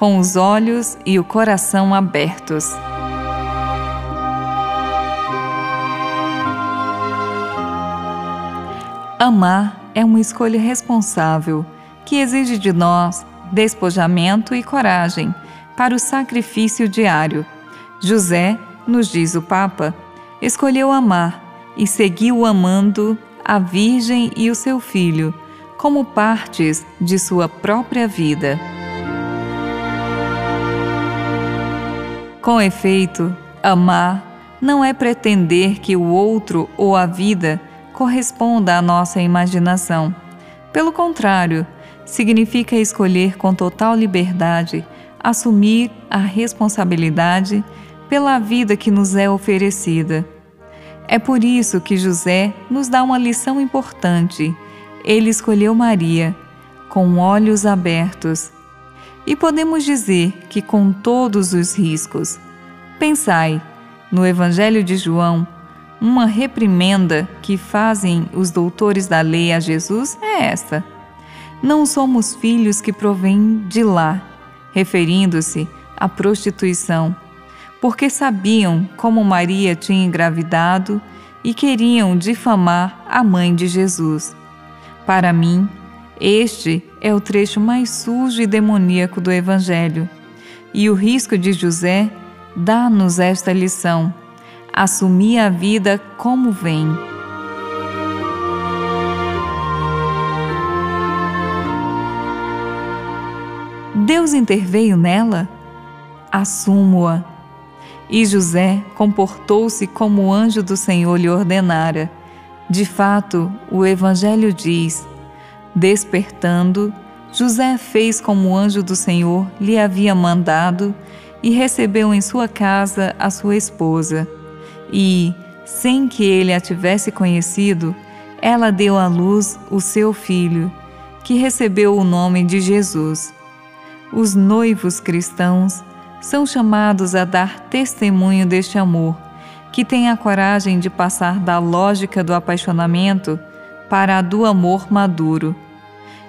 com os olhos e o coração abertos. Amar é uma escolha responsável que exige de nós despojamento e coragem para o sacrifício diário. José, nos diz o Papa, escolheu amar e seguiu amando a Virgem e o seu filho como partes de sua própria vida. Com efeito, amar não é pretender que o outro ou a vida corresponda à nossa imaginação. Pelo contrário, significa escolher com total liberdade assumir a responsabilidade pela vida que nos é oferecida. É por isso que José nos dá uma lição importante. Ele escolheu Maria com olhos abertos e podemos dizer que com todos os riscos. Pensai, no Evangelho de João, uma reprimenda que fazem os doutores da lei a Jesus é esta: Não somos filhos que provêm de lá, referindo-se à prostituição, porque sabiam como Maria tinha engravidado e queriam difamar a mãe de Jesus. Para mim, este é o trecho mais sujo e demoníaco do Evangelho. E o risco de José dá-nos esta lição: assumir a vida como vem. Deus interveio nela? Assumo-a. E José comportou-se como o anjo do Senhor lhe ordenara. De fato, o Evangelho diz: Despertando, José fez como o anjo do Senhor lhe havia mandado e recebeu em sua casa a sua esposa. E, sem que ele a tivesse conhecido, ela deu à luz o seu filho, que recebeu o nome de Jesus. Os noivos cristãos são chamados a dar testemunho deste amor, que tem a coragem de passar da lógica do apaixonamento para a do amor maduro.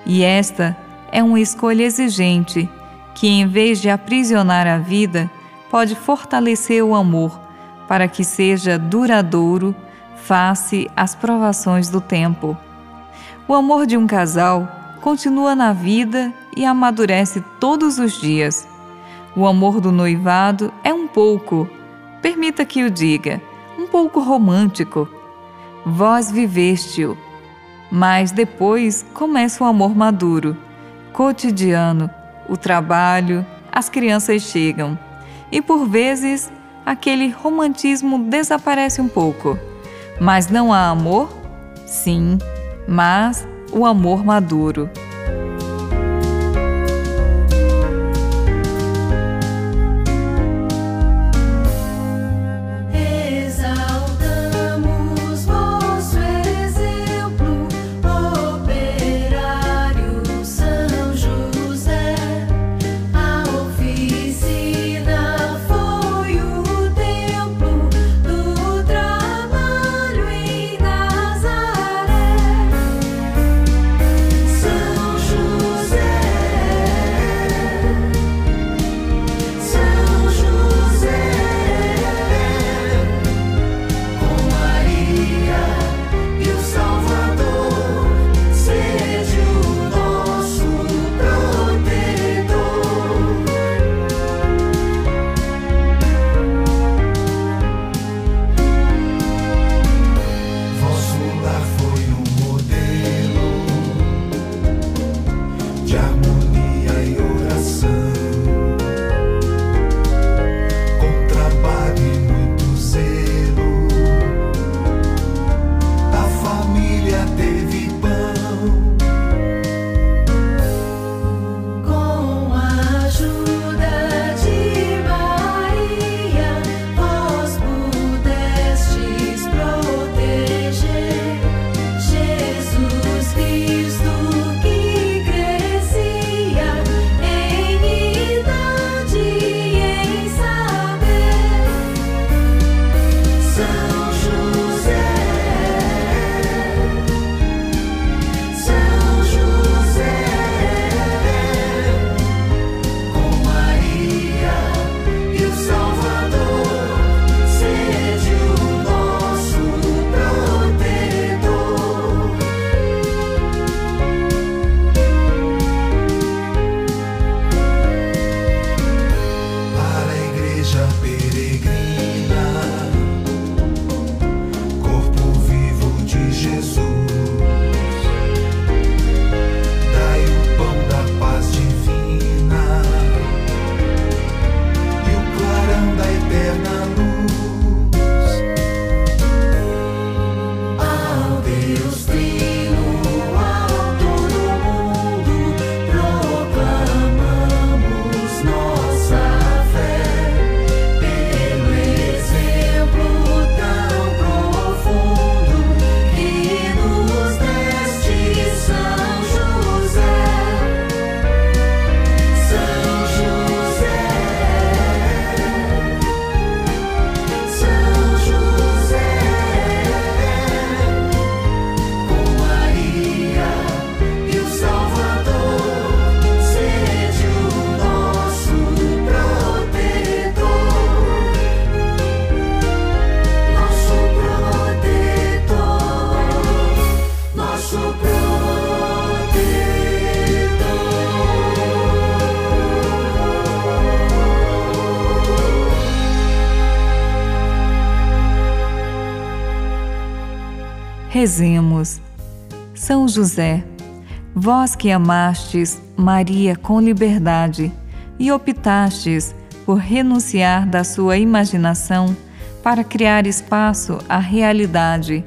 E esta é uma escolha exigente que, em vez de aprisionar a vida, pode fortalecer o amor para que seja duradouro face às provações do tempo. O amor de um casal continua na vida e amadurece todos os dias. O amor do noivado é um pouco, permita que o diga, um pouco romântico. Vós viveste-o mas depois começa o amor maduro, cotidiano, o trabalho, as crianças chegam. E por vezes aquele romantismo desaparece um pouco. Mas não há amor? Sim, mas o amor maduro. Rezemos. São José, vós que amastes Maria com liberdade e optastes por renunciar da sua imaginação para criar espaço à realidade,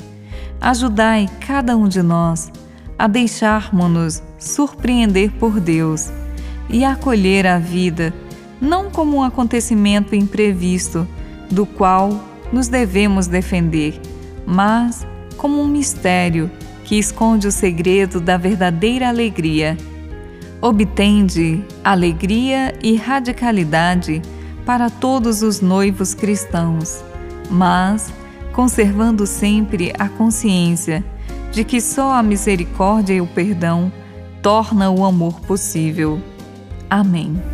ajudai cada um de nós a deixarmos-nos surpreender por Deus e acolher a vida não como um acontecimento imprevisto do qual nos devemos defender, mas como um mistério que esconde o segredo da verdadeira alegria. Obtende alegria e radicalidade para todos os noivos cristãos, mas conservando sempre a consciência de que só a misericórdia e o perdão tornam o amor possível. Amém.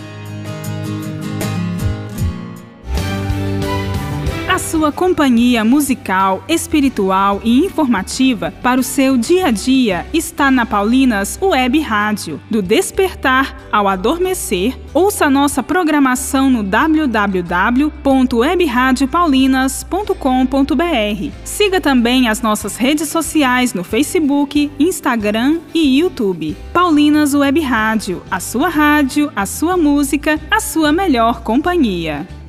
Sua companhia musical, espiritual e informativa para o seu dia a dia está na Paulinas Web Rádio. Do despertar ao adormecer, ouça nossa programação no www.webradiopaulinas.com.br. Siga também as nossas redes sociais no Facebook, Instagram e YouTube. Paulinas Web Rádio, a sua rádio, a sua música, a sua melhor companhia.